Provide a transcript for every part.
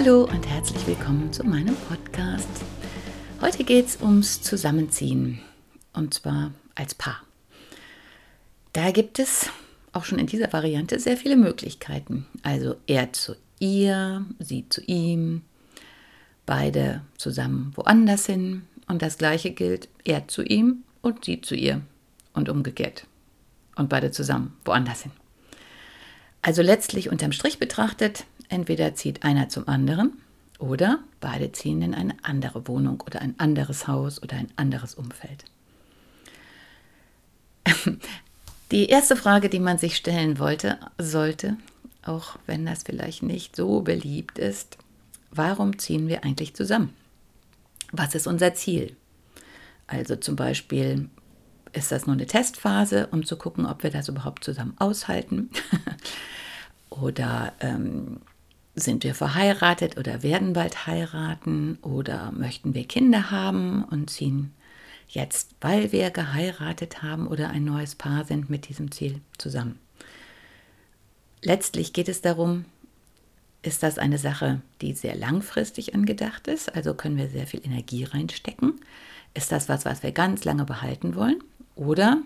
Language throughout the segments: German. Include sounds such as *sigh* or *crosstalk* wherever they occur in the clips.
Hallo und herzlich willkommen zu meinem Podcast. Heute geht es ums Zusammenziehen und zwar als Paar. Da gibt es auch schon in dieser Variante sehr viele Möglichkeiten. Also er zu ihr, sie zu ihm, beide zusammen woanders hin und das gleiche gilt er zu ihm und sie zu ihr und umgekehrt und beide zusammen woanders hin. Also letztlich unterm Strich betrachtet, entweder zieht einer zum anderen oder beide ziehen in eine andere Wohnung oder ein anderes Haus oder ein anderes Umfeld. *laughs* Die erste Frage, die man sich stellen wollte, sollte, auch wenn das vielleicht nicht so beliebt ist, warum ziehen wir eigentlich zusammen? Was ist unser Ziel? Also zum Beispiel, ist das nur eine Testphase, um zu gucken, ob wir das überhaupt zusammen aushalten? *laughs* oder ähm, sind wir verheiratet oder werden bald heiraten? Oder möchten wir Kinder haben und ziehen jetzt, weil wir geheiratet haben oder ein neues Paar sind, mit diesem Ziel zusammen. Letztlich geht es darum, ist das eine Sache, die sehr langfristig angedacht ist, also können wir sehr viel Energie reinstecken? Ist das was, was wir ganz lange behalten wollen? Oder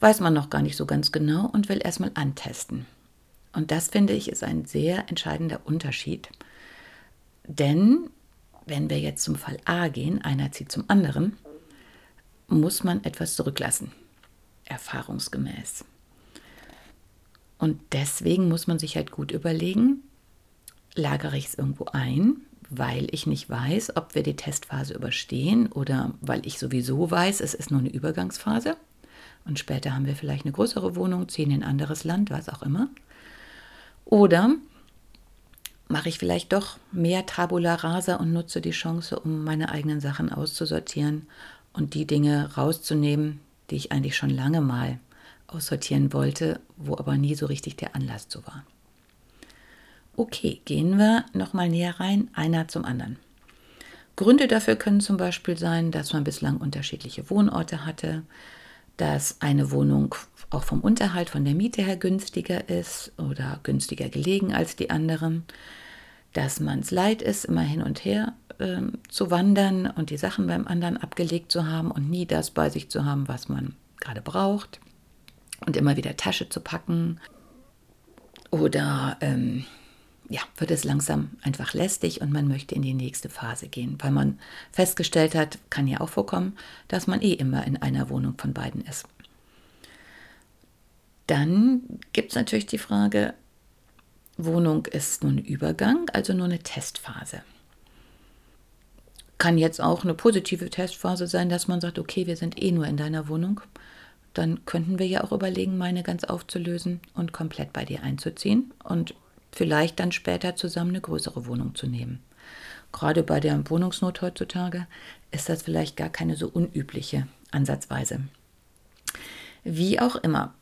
weiß man noch gar nicht so ganz genau und will erstmal antesten? Und das finde ich ist ein sehr entscheidender Unterschied. Denn wenn wir jetzt zum Fall A gehen, einer zieht zum anderen, muss man etwas zurücklassen, erfahrungsgemäß. Und deswegen muss man sich halt gut überlegen, lagere ich es irgendwo ein, weil ich nicht weiß, ob wir die Testphase überstehen oder weil ich sowieso weiß, es ist nur eine Übergangsphase und später haben wir vielleicht eine größere Wohnung, ziehen in ein anderes Land, was auch immer. Oder mache ich vielleicht doch mehr Tabula rasa und nutze die Chance, um meine eigenen Sachen auszusortieren und die Dinge rauszunehmen, die ich eigentlich schon lange mal aussortieren wollte, wo aber nie so richtig der Anlass zu war. Okay, gehen wir nochmal näher rein, einer zum anderen. Gründe dafür können zum Beispiel sein, dass man bislang unterschiedliche Wohnorte hatte, dass eine Wohnung auch vom Unterhalt, von der Miete her günstiger ist oder günstiger gelegen als die anderen, dass man es leid ist, immer hin und her äh, zu wandern und die Sachen beim anderen abgelegt zu haben und nie das bei sich zu haben, was man gerade braucht und immer wieder Tasche zu packen. Oder ähm, ja, wird es langsam einfach lästig und man möchte in die nächste Phase gehen, weil man festgestellt hat, kann ja auch vorkommen, dass man eh immer in einer Wohnung von beiden ist. Dann gibt es natürlich die Frage, Wohnung ist nur ein Übergang, also nur eine Testphase. Kann jetzt auch eine positive Testphase sein, dass man sagt, okay, wir sind eh nur in deiner Wohnung. Dann könnten wir ja auch überlegen, meine ganz aufzulösen und komplett bei dir einzuziehen und vielleicht dann später zusammen eine größere Wohnung zu nehmen. Gerade bei der Wohnungsnot heutzutage ist das vielleicht gar keine so unübliche Ansatzweise. Wie auch immer,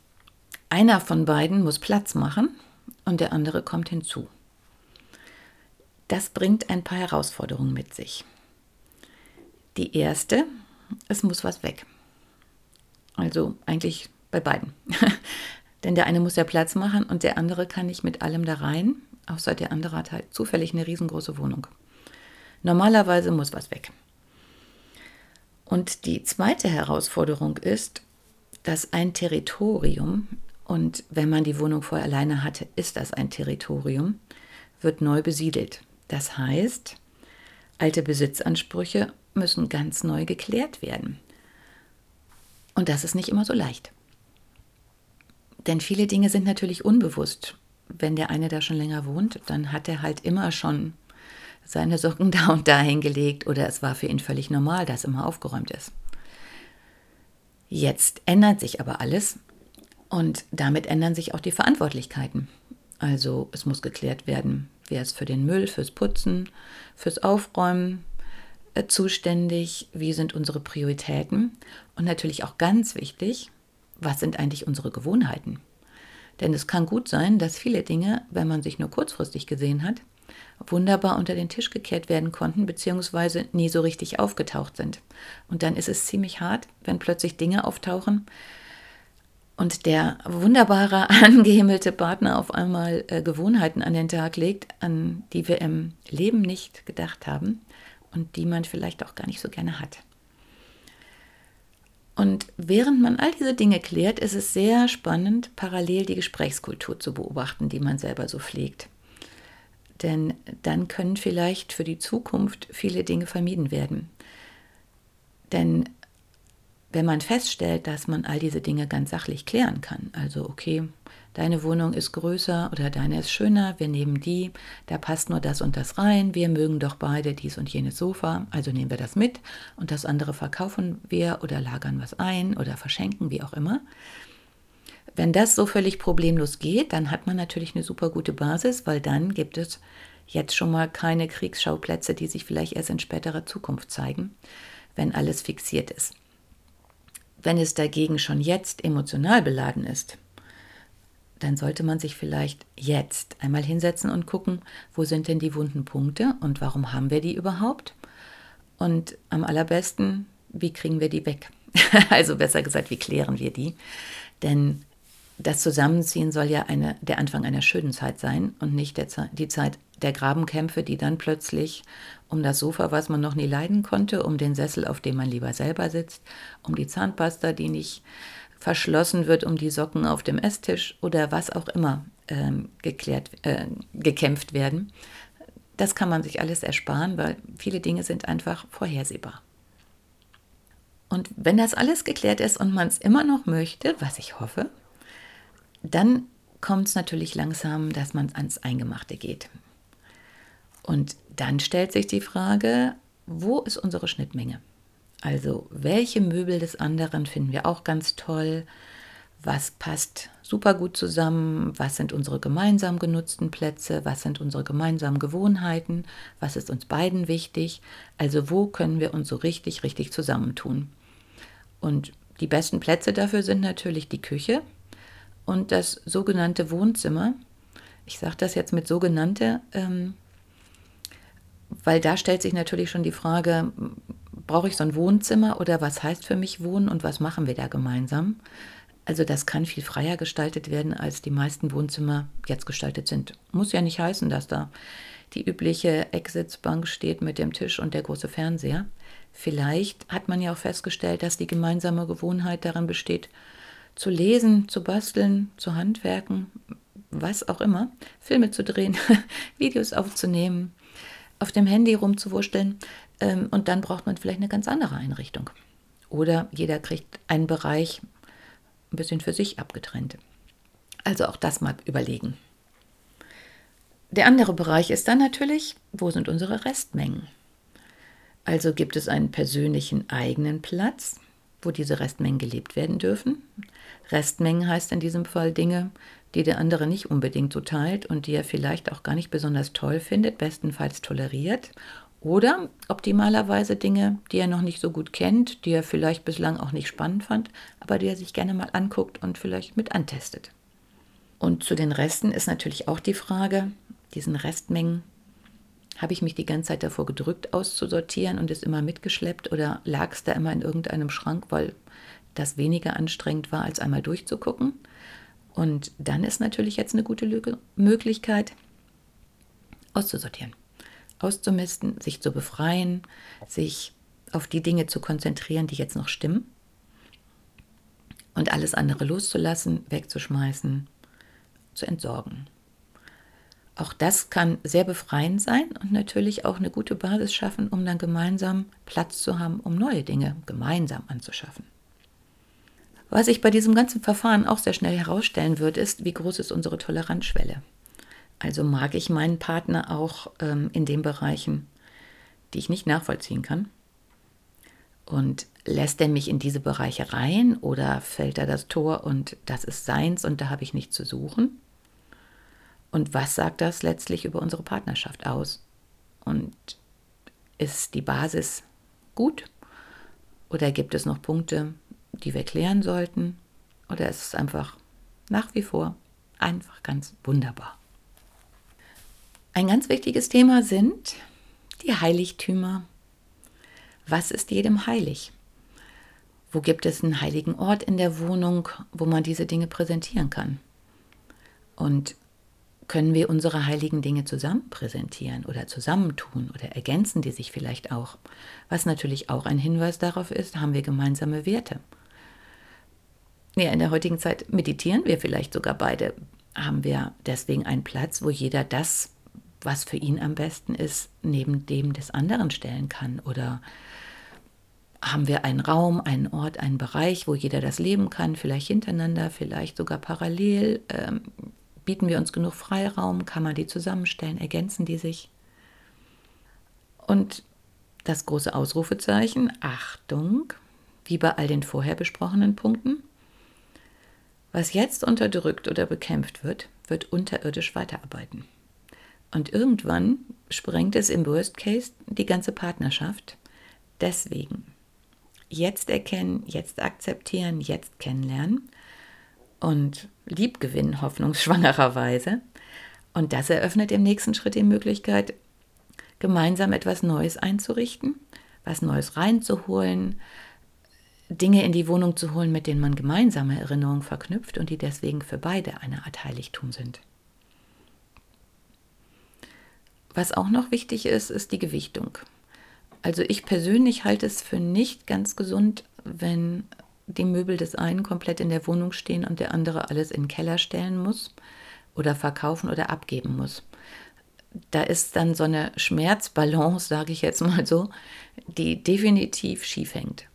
einer von beiden muss Platz machen und der andere kommt hinzu. Das bringt ein paar Herausforderungen mit sich. Die erste, es muss was weg. Also eigentlich bei beiden. *laughs* Denn der eine muss ja Platz machen und der andere kann nicht mit allem da rein, außer der andere hat halt zufällig eine riesengroße Wohnung. Normalerweise muss was weg. Und die zweite Herausforderung ist, dass ein Territorium und wenn man die Wohnung vorher alleine hatte, ist das ein Territorium, wird neu besiedelt. Das heißt, alte Besitzansprüche müssen ganz neu geklärt werden. Und das ist nicht immer so leicht. Denn viele Dinge sind natürlich unbewusst. Wenn der eine da schon länger wohnt, dann hat er halt immer schon seine Socken *laughs* da und da hingelegt oder es war für ihn völlig normal, dass immer aufgeräumt ist. Jetzt ändert sich aber alles und damit ändern sich auch die Verantwortlichkeiten. Also es muss geklärt werden, wer ist für den Müll, fürs Putzen, fürs Aufräumen äh, zuständig, wie sind unsere Prioritäten und natürlich auch ganz wichtig, was sind eigentlich unsere Gewohnheiten. Denn es kann gut sein, dass viele Dinge, wenn man sich nur kurzfristig gesehen hat, wunderbar unter den Tisch gekehrt werden konnten, beziehungsweise nie so richtig aufgetaucht sind. Und dann ist es ziemlich hart, wenn plötzlich Dinge auftauchen, und der wunderbare, *laughs* angehimmelte Partner auf einmal äh, Gewohnheiten an den Tag legt, an die wir im Leben nicht gedacht haben und die man vielleicht auch gar nicht so gerne hat. Und während man all diese Dinge klärt, ist es sehr spannend, parallel die Gesprächskultur zu beobachten, die man selber so pflegt. Denn dann können vielleicht für die Zukunft viele Dinge vermieden werden. Denn wenn man feststellt, dass man all diese Dinge ganz sachlich klären kann, also okay, deine Wohnung ist größer oder deine ist schöner, wir nehmen die, da passt nur das und das rein, wir mögen doch beide dies und jenes Sofa, also nehmen wir das mit und das andere verkaufen wir oder lagern was ein oder verschenken, wie auch immer. Wenn das so völlig problemlos geht, dann hat man natürlich eine super gute Basis, weil dann gibt es jetzt schon mal keine Kriegsschauplätze, die sich vielleicht erst in späterer Zukunft zeigen, wenn alles fixiert ist. Wenn es dagegen schon jetzt emotional beladen ist, dann sollte man sich vielleicht jetzt einmal hinsetzen und gucken, wo sind denn die wunden Punkte und warum haben wir die überhaupt? Und am allerbesten, wie kriegen wir die weg? *laughs* also besser gesagt, wie klären wir die? Denn das Zusammenziehen soll ja eine, der Anfang einer schönen Zeit sein und nicht der, die Zeit der Grabenkämpfe, die dann plötzlich um das Sofa, was man noch nie leiden konnte, um den Sessel, auf dem man lieber selber sitzt, um die Zahnpasta, die nicht verschlossen wird, um die Socken auf dem Esstisch oder was auch immer ähm, geklärt, äh, gekämpft werden. Das kann man sich alles ersparen, weil viele Dinge sind einfach vorhersehbar. Und wenn das alles geklärt ist und man es immer noch möchte, was ich hoffe, dann kommt es natürlich langsam, dass man ans Eingemachte geht. Und dann stellt sich die Frage, wo ist unsere Schnittmenge? Also welche Möbel des anderen finden wir auch ganz toll? Was passt super gut zusammen? Was sind unsere gemeinsam genutzten Plätze? Was sind unsere gemeinsamen Gewohnheiten? Was ist uns beiden wichtig? Also wo können wir uns so richtig, richtig zusammentun? Und die besten Plätze dafür sind natürlich die Küche und das sogenannte Wohnzimmer. Ich sage das jetzt mit sogenannte, ähm, weil da stellt sich natürlich schon die Frage, brauche ich so ein Wohnzimmer oder was heißt für mich Wohnen und was machen wir da gemeinsam? Also das kann viel freier gestaltet werden, als die meisten Wohnzimmer jetzt gestaltet sind. Muss ja nicht heißen, dass da die übliche Exitsbank steht mit dem Tisch und der große Fernseher. Vielleicht hat man ja auch festgestellt, dass die gemeinsame Gewohnheit darin besteht, zu lesen, zu basteln, zu handwerken, was auch immer, Filme zu drehen, *laughs* Videos aufzunehmen, auf dem Handy rumzuwurschteln ähm, und dann braucht man vielleicht eine ganz andere Einrichtung. Oder jeder kriegt einen Bereich ein bisschen für sich abgetrennt. Also auch das mal überlegen. Der andere Bereich ist dann natürlich, wo sind unsere Restmengen? Also gibt es einen persönlichen eigenen Platz, wo diese Restmengen gelebt werden dürfen. Restmengen heißt in diesem Fall Dinge, die der andere nicht unbedingt so teilt und die er vielleicht auch gar nicht besonders toll findet, bestenfalls toleriert. Oder optimalerweise Dinge, die er noch nicht so gut kennt, die er vielleicht bislang auch nicht spannend fand, aber die er sich gerne mal anguckt und vielleicht mit antestet. Und zu den Resten ist natürlich auch die Frage, diesen Restmengen, habe ich mich die ganze Zeit davor gedrückt, auszusortieren und es immer mitgeschleppt oder lag es da immer in irgendeinem Schrank, weil das weniger anstrengend war, als einmal durchzugucken? Und dann ist natürlich jetzt eine gute Lücke, Möglichkeit, auszusortieren, auszumisten, sich zu befreien, sich auf die Dinge zu konzentrieren, die jetzt noch stimmen und alles andere loszulassen, wegzuschmeißen, zu entsorgen. Auch das kann sehr befreiend sein und natürlich auch eine gute Basis schaffen, um dann gemeinsam Platz zu haben, um neue Dinge gemeinsam anzuschaffen. Was sich bei diesem ganzen Verfahren auch sehr schnell herausstellen wird, ist, wie groß ist unsere Toleranzschwelle. Also mag ich meinen Partner auch ähm, in den Bereichen, die ich nicht nachvollziehen kann. Und lässt er mich in diese Bereiche rein oder fällt er das Tor und das ist seins und da habe ich nichts zu suchen? Und was sagt das letztlich über unsere Partnerschaft aus? Und ist die Basis gut? Oder gibt es noch Punkte, die wir klären sollten? Oder ist es einfach nach wie vor einfach ganz wunderbar? Ein ganz wichtiges Thema sind die Heiligtümer. Was ist jedem heilig? Wo gibt es einen heiligen Ort in der Wohnung, wo man diese Dinge präsentieren kann? Und können wir unsere heiligen Dinge zusammen präsentieren oder zusammentun oder ergänzen die sich vielleicht auch? Was natürlich auch ein Hinweis darauf ist, haben wir gemeinsame Werte. Ja, in der heutigen Zeit meditieren wir vielleicht sogar beide. Haben wir deswegen einen Platz, wo jeder das, was für ihn am besten ist, neben dem des anderen stellen kann? Oder haben wir einen Raum, einen Ort, einen Bereich, wo jeder das leben kann, vielleicht hintereinander, vielleicht sogar parallel? Ähm, bieten wir uns genug Freiraum? Kann man die zusammenstellen? Ergänzen die sich? Und das große Ausrufezeichen, Achtung, wie bei all den vorher besprochenen Punkten. Was jetzt unterdrückt oder bekämpft wird, wird unterirdisch weiterarbeiten. Und irgendwann sprengt es im Worst Case die ganze Partnerschaft. Deswegen jetzt erkennen, jetzt akzeptieren, jetzt kennenlernen und liebgewinnen, hoffnungsschwangererweise. Und das eröffnet im nächsten Schritt die Möglichkeit, gemeinsam etwas Neues einzurichten, was Neues reinzuholen, Dinge in die Wohnung zu holen, mit denen man gemeinsame Erinnerungen verknüpft und die deswegen für beide eine Art Heiligtum sind. Was auch noch wichtig ist, ist die Gewichtung. Also ich persönlich halte es für nicht ganz gesund, wenn die Möbel des einen komplett in der Wohnung stehen und der andere alles in den Keller stellen muss oder verkaufen oder abgeben muss. Da ist dann so eine Schmerzbalance, *laughs* sage ich jetzt mal so, die definitiv schief hängt.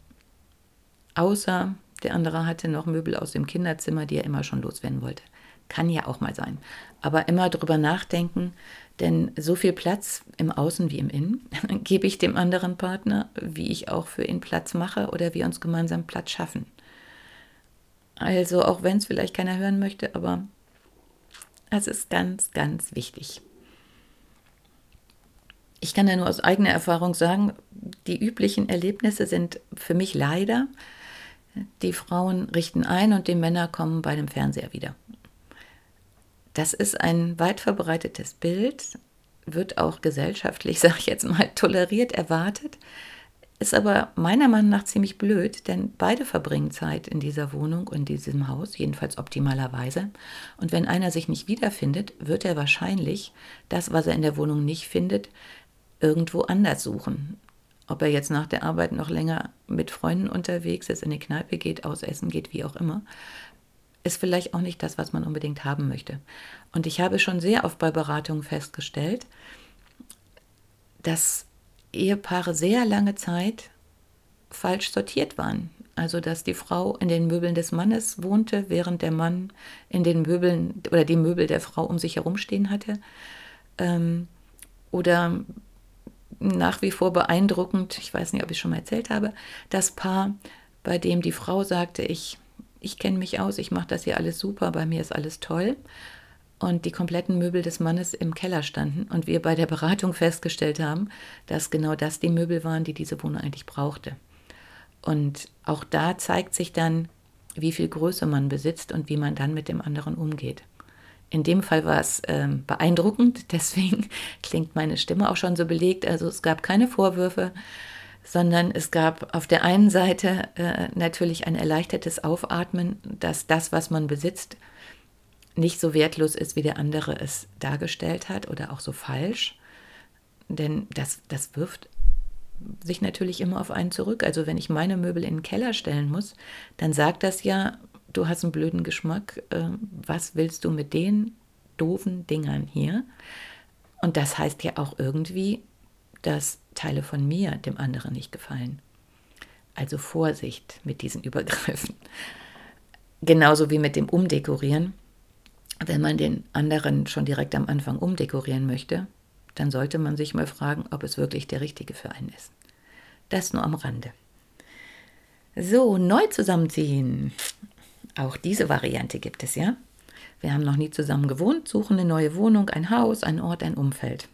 Außer der andere hatte noch Möbel aus dem Kinderzimmer, die er immer schon loswerden wollte. Kann ja auch mal sein. Aber immer drüber nachdenken, denn so viel Platz im Außen wie im Innen *laughs* gebe ich dem anderen Partner, wie ich auch für ihn Platz mache oder wir uns gemeinsam Platz schaffen. Also auch wenn es vielleicht keiner hören möchte, aber es ist ganz, ganz wichtig. Ich kann ja nur aus eigener Erfahrung sagen, die üblichen Erlebnisse sind für mich leider, die Frauen richten ein und die Männer kommen bei dem Fernseher wieder. Das ist ein weit verbreitetes Bild, wird auch gesellschaftlich, *laughs* sage ich jetzt mal, toleriert, erwartet, ist aber meiner Meinung nach ziemlich blöd, denn beide verbringen Zeit in dieser Wohnung und in diesem Haus, jedenfalls optimalerweise. Und wenn einer sich nicht wiederfindet, wird er wahrscheinlich das, was er in der Wohnung nicht findet, irgendwo anders suchen. Ob er jetzt nach der Arbeit noch länger mit Freunden unterwegs ist, in die Kneipe geht, ausessen geht, wie auch immer ist vielleicht auch nicht das, was man unbedingt haben möchte. Und ich habe schon sehr oft bei Beratungen festgestellt, dass Ehepaare sehr lange Zeit falsch sortiert waren. Also dass die Frau in den Möbeln des Mannes wohnte, während der Mann in den Möbeln oder die Möbel der Frau um sich herum stehen hatte. Ähm, oder nach wie vor beeindruckend, ich weiß nicht, ob ich schon mal erzählt habe, das Paar, bei dem die Frau sagte, ich ich kenne mich aus, ich mache das hier alles super, bei mir ist alles toll. Und die kompletten Möbel des Mannes im Keller standen und wir bei der Beratung festgestellt haben, dass genau das die Möbel waren, die diese Wohnung eigentlich brauchte. Und auch da zeigt sich dann, wie viel Größe man besitzt und wie man dann mit dem anderen umgeht. In dem Fall war es ähm, beeindruckend, *laughs* deswegen klingt meine Stimme auch schon so belegt. Also es gab keine Vorwürfe, sondern es gab auf der einen Seite äh, natürlich ein erleichtertes Aufatmen, dass das, was man besitzt, nicht so wertlos ist, wie der andere es dargestellt hat oder auch so falsch. Denn das, das wirft sich natürlich immer auf einen zurück. Also wenn ich meine Möbel in den Keller stellen muss, dann sagt das ja, du hast einen blöden Geschmack, äh, was willst du mit den doofen Dingern hier? Und das heißt ja auch irgendwie, dass Teile von mir dem anderen nicht gefallen. Also Vorsicht mit diesen Übergriffen. Genauso wie mit dem Umdekorieren. Wenn man den anderen schon direkt am Anfang umdekorieren möchte, dann sollte man sich mal fragen, ob es wirklich der richtige für einen ist. Das nur am Rande. So, neu zusammenziehen. Auch diese Variante gibt es ja. Wir haben noch nie zusammen gewohnt, suchen eine neue Wohnung, ein Haus, ein Ort, ein Umfeld.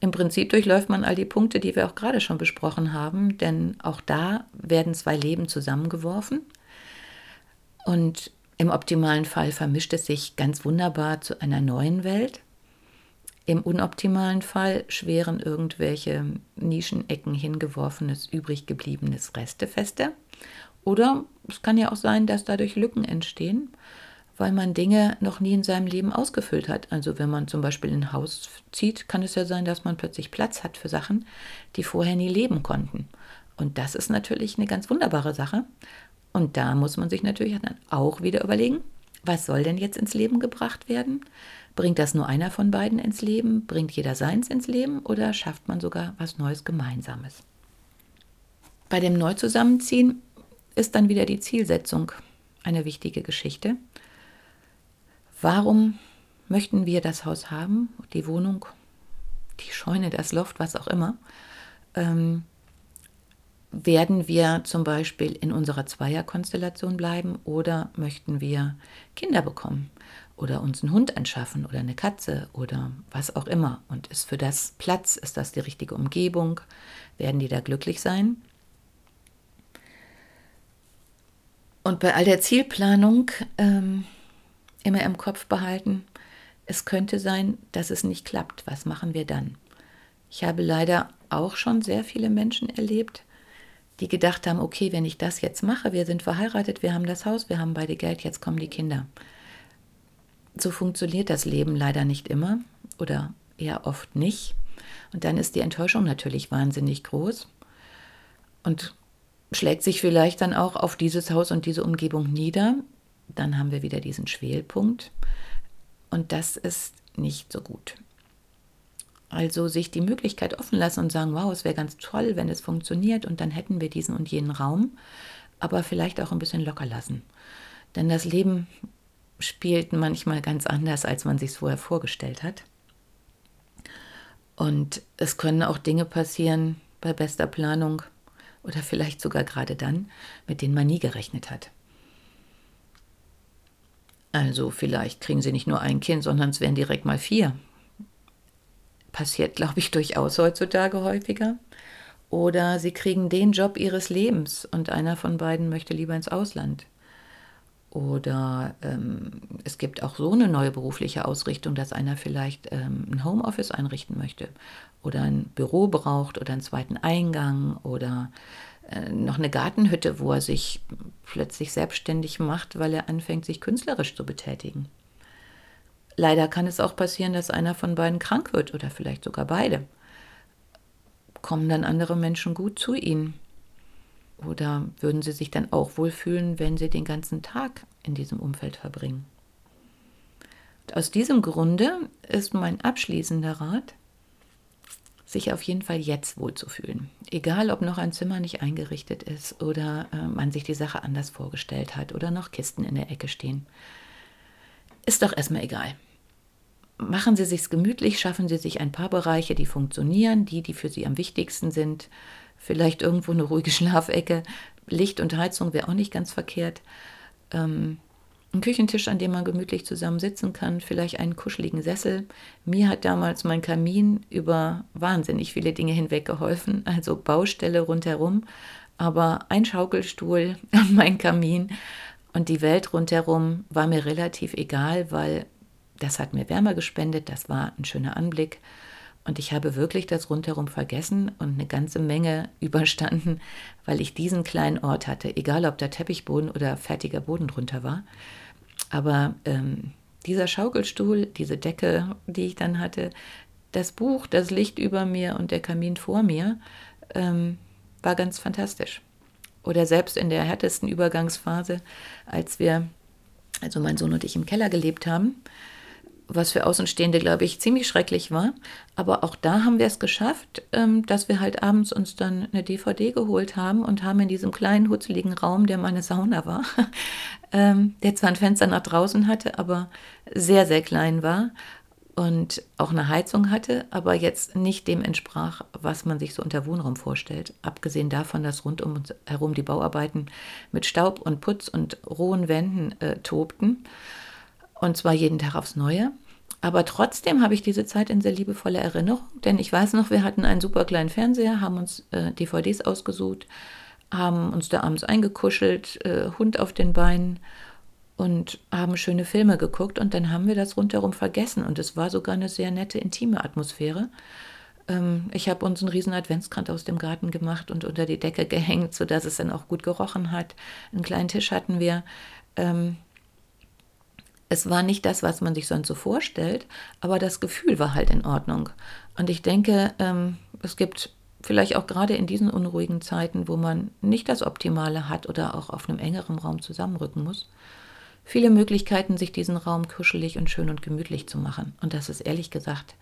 Im Prinzip durchläuft man all die Punkte, die wir auch gerade schon besprochen haben, denn auch da werden zwei Leben zusammengeworfen. Und im optimalen Fall vermischt es sich ganz wunderbar zu einer neuen Welt. Im unoptimalen Fall schweren irgendwelche Nischenecken hingeworfenes, übrig gebliebenes Restefeste. Oder es kann ja auch sein, dass dadurch Lücken entstehen weil man Dinge noch nie in seinem Leben ausgefüllt hat. Also wenn man zum Beispiel in ein Haus zieht, kann es ja sein, dass man plötzlich Platz hat für Sachen, die vorher nie leben konnten. Und das ist natürlich eine ganz wunderbare Sache. Und da muss man sich natürlich dann auch wieder überlegen, was soll denn jetzt ins Leben gebracht werden? Bringt das nur einer von beiden ins Leben? Bringt jeder seins ins Leben? Oder schafft man sogar was Neues Gemeinsames? Bei dem Neuzusammenziehen ist dann wieder die Zielsetzung eine wichtige Geschichte. Warum möchten wir das Haus haben, die Wohnung, die Scheune, das Loft, was auch immer? Ähm, werden wir zum Beispiel in unserer Zweierkonstellation bleiben oder möchten wir Kinder bekommen oder uns einen Hund anschaffen oder eine Katze oder was auch immer? Und ist für das Platz, ist das die richtige Umgebung? Werden die da glücklich sein? Und bei all der Zielplanung ähm, immer im Kopf behalten, es könnte sein, dass es nicht klappt. Was machen wir dann? Ich habe leider auch schon sehr viele Menschen erlebt, die gedacht haben, okay, wenn ich das jetzt mache, wir sind verheiratet, wir haben das Haus, wir haben beide Geld, jetzt kommen die Kinder. So funktioniert das Leben leider nicht immer oder eher oft nicht. Und dann ist die Enttäuschung natürlich wahnsinnig groß und schlägt sich vielleicht dann auch auf dieses Haus und diese Umgebung nieder dann haben wir wieder diesen Schwelpunkt und das ist nicht so gut. Also sich die Möglichkeit offen lassen und sagen, wow, es wäre ganz toll, wenn es funktioniert und dann hätten wir diesen und jenen Raum, aber vielleicht auch ein bisschen locker lassen. Denn das Leben spielt manchmal ganz anders, als man sich es vorher vorgestellt hat. Und es können auch Dinge passieren bei bester Planung oder vielleicht sogar gerade dann, mit denen man nie gerechnet hat. Also vielleicht kriegen sie nicht nur ein Kind, sondern es werden direkt mal vier. Passiert, glaube ich, durchaus heutzutage häufiger. Oder sie kriegen den Job ihres Lebens und einer von beiden möchte lieber ins Ausland. Oder ähm, es gibt auch so eine neue berufliche Ausrichtung, dass einer vielleicht ähm, ein Homeoffice einrichten möchte oder ein Büro braucht oder einen zweiten Eingang oder äh, noch eine Gartenhütte, wo er sich plötzlich selbstständig macht, weil er anfängt, sich künstlerisch zu betätigen. Leider kann es auch passieren, dass einer von beiden krank wird oder vielleicht sogar beide. Kommen dann andere Menschen gut zu ihnen? Oder würden sie sich dann auch wohlfühlen, wenn sie den ganzen Tag in diesem Umfeld verbringen? Und aus diesem Grunde ist mein abschließender Rat, sich auf jeden Fall jetzt wohlzufühlen. Egal, ob noch ein Zimmer nicht eingerichtet ist oder äh, man sich die Sache anders vorgestellt hat oder noch Kisten in der Ecke stehen. Ist doch erstmal egal. Machen Sie sich's gemütlich, schaffen Sie sich ein paar Bereiche, die funktionieren, die, die für Sie am wichtigsten sind. Vielleicht irgendwo eine ruhige *laughs* Schlafecke. Licht und Heizung wäre auch nicht ganz verkehrt. Ähm, ein Küchentisch, an dem man gemütlich zusammen sitzen kann, vielleicht einen kuscheligen Sessel. Mir hat damals mein Kamin über wahnsinnig viele Dinge hinweg geholfen, also Baustelle rundherum, aber ein Schaukelstuhl *laughs* mein Kamin und die Welt rundherum war mir relativ egal, weil das hat mir Wärme gespendet, das war ein schöner Anblick und ich habe wirklich das rundherum vergessen und eine ganze Menge *laughs* überstanden, weil ich diesen kleinen Ort hatte, egal ob da Teppichboden oder fertiger Boden drunter war. Aber ähm, dieser Schaukelstuhl, diese Decke, die ich dann hatte, das Buch, das Licht über mir und der Kamin vor mir, ähm, war ganz fantastisch. Oder selbst in der härtesten Übergangsphase, als wir, also mein Sohn und ich im Keller gelebt haben, was für Außenstehende, glaube ich, ziemlich schrecklich war. Aber auch da haben wir es geschafft, ähm, dass wir halt abends uns dann eine DVD geholt haben und haben in diesem kleinen, hutzeligen Raum, der meine Sauna war, *laughs* ähm, der zwar ein Fenster nach draußen hatte, aber sehr, sehr klein war, und auch eine Heizung hatte, aber jetzt nicht dem entsprach, was man sich so unter Wohnraum vorstellt. Abgesehen davon, dass rund um uns herum die Bauarbeiten mit Staub und Putz und rohen Wänden äh, tobten. Und zwar jeden Tag aufs Neue. Aber trotzdem habe ich diese Zeit in sehr liebevoller Erinnerung, denn ich weiß noch, wir hatten einen super kleinen Fernseher, haben uns äh, DVDs ausgesucht, haben uns da abends eingekuschelt, äh, Hund auf den Beinen und haben schöne Filme geguckt und dann haben wir das rundherum vergessen und es war sogar eine sehr nette, intime Atmosphäre. Ähm, ich habe uns einen riesen Adventskranz aus dem Garten gemacht und unter die Decke gehängt, sodass es dann auch gut gerochen hat. Einen kleinen Tisch hatten wir. Ähm, es war nicht das, was man sich sonst so vorstellt, aber das Gefühl war halt in Ordnung. Und ich denke, ähm, es gibt vielleicht auch gerade in diesen unruhigen Zeiten, wo man nicht das Optimale hat oder auch auf einem engeren Raum zusammenrücken muss, viele Möglichkeiten, sich diesen Raum kuschelig und schön und gemütlich zu machen. Und das ist ehrlich gesagt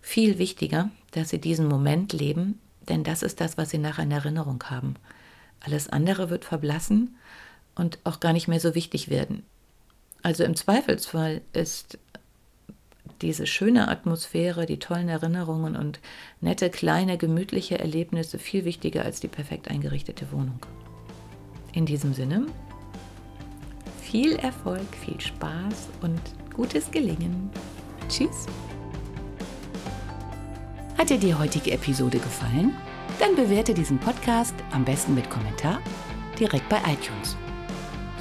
viel wichtiger, dass Sie diesen Moment leben, denn das ist das, was Sie nachher in Erinnerung haben. Alles andere wird verblassen und auch gar nicht mehr so wichtig werden. Also im Zweifelsfall ist diese schöne Atmosphäre, die tollen Erinnerungen und nette, kleine, gemütliche Erlebnisse viel wichtiger als die perfekt eingerichtete Wohnung. In diesem Sinne viel Erfolg, viel Spaß und gutes Gelingen. Tschüss. Hat dir die heutige Episode gefallen? Dann bewerte diesen Podcast am besten mit Kommentar direkt bei iTunes.